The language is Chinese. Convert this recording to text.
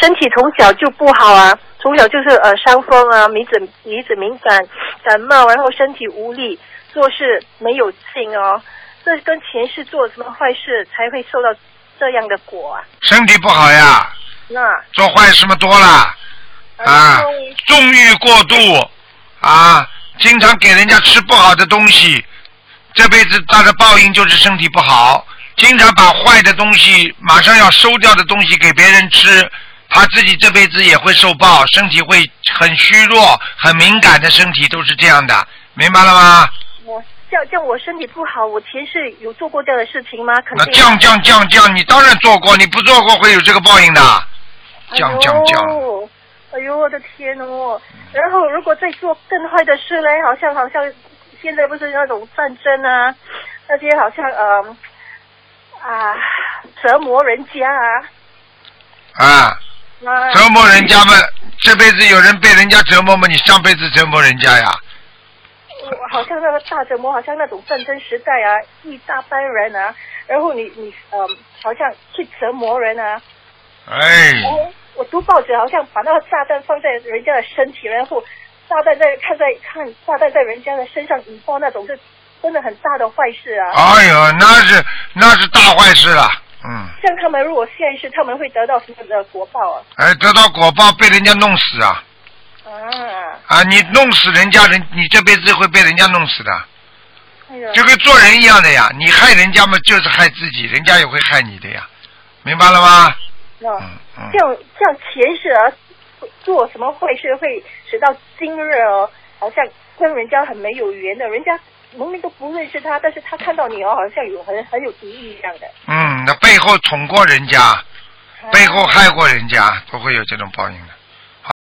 身体从小就不好啊，从小就是呃伤风啊，鼻子鼻子敏感、感冒，然后身体无力，做事没有劲哦。这跟前世做什么坏事才会受到这样的果啊？身体不好呀，那做坏事嘛多了啊，纵欲过度啊，经常给人家吃不好的东西，这辈子他的报应就是身体不好。经常把坏的东西，马上要收掉的东西给别人吃，他自己这辈子也会受报，身体会很虚弱、很敏感的身体都是这样的，明白了吗？我叫叫我身体不好，我前世有做过这样的事情吗？肯那定。降降降降，你当然做过，你不做过会有这个报应的。降降降，哎呦，我的天哦！然后如果再做更坏的事嘞，好像好像现在不是那种战争啊，那些好像呃啊折磨人家啊，啊，那折磨人家嘛，这辈子有人被人家折磨嘛，你上辈子折磨人家呀？我好像那个大折磨，好像那种战争时代啊，一大班人啊，然后你你呃，好像去折磨人啊。哎，我我读报纸，好像把那个炸弹放在人家的身体，然后炸弹在看在看炸弹在人家的身上引爆那种，是真的很大的坏事啊。哎呦，那是那是大坏事了，嗯，像他们如果现世，他们会得到什么的果报啊？哎，得到果报被人家弄死啊啊，啊！你弄死人家人，你这辈子会被人家弄死的，哎呀，就跟做人一样的呀。你害人家嘛，就是害自己，人家也会害你的呀，明白了吗？那嗯嗯这。样这样前世啊，做什么坏事会使到今日哦，好像跟人家很没有缘的，人家明明都不认识他，但是他看到你哦，好像有很很有敌意一样的。嗯，那背后捅过人家，背后害过人家，都会有这种报应的。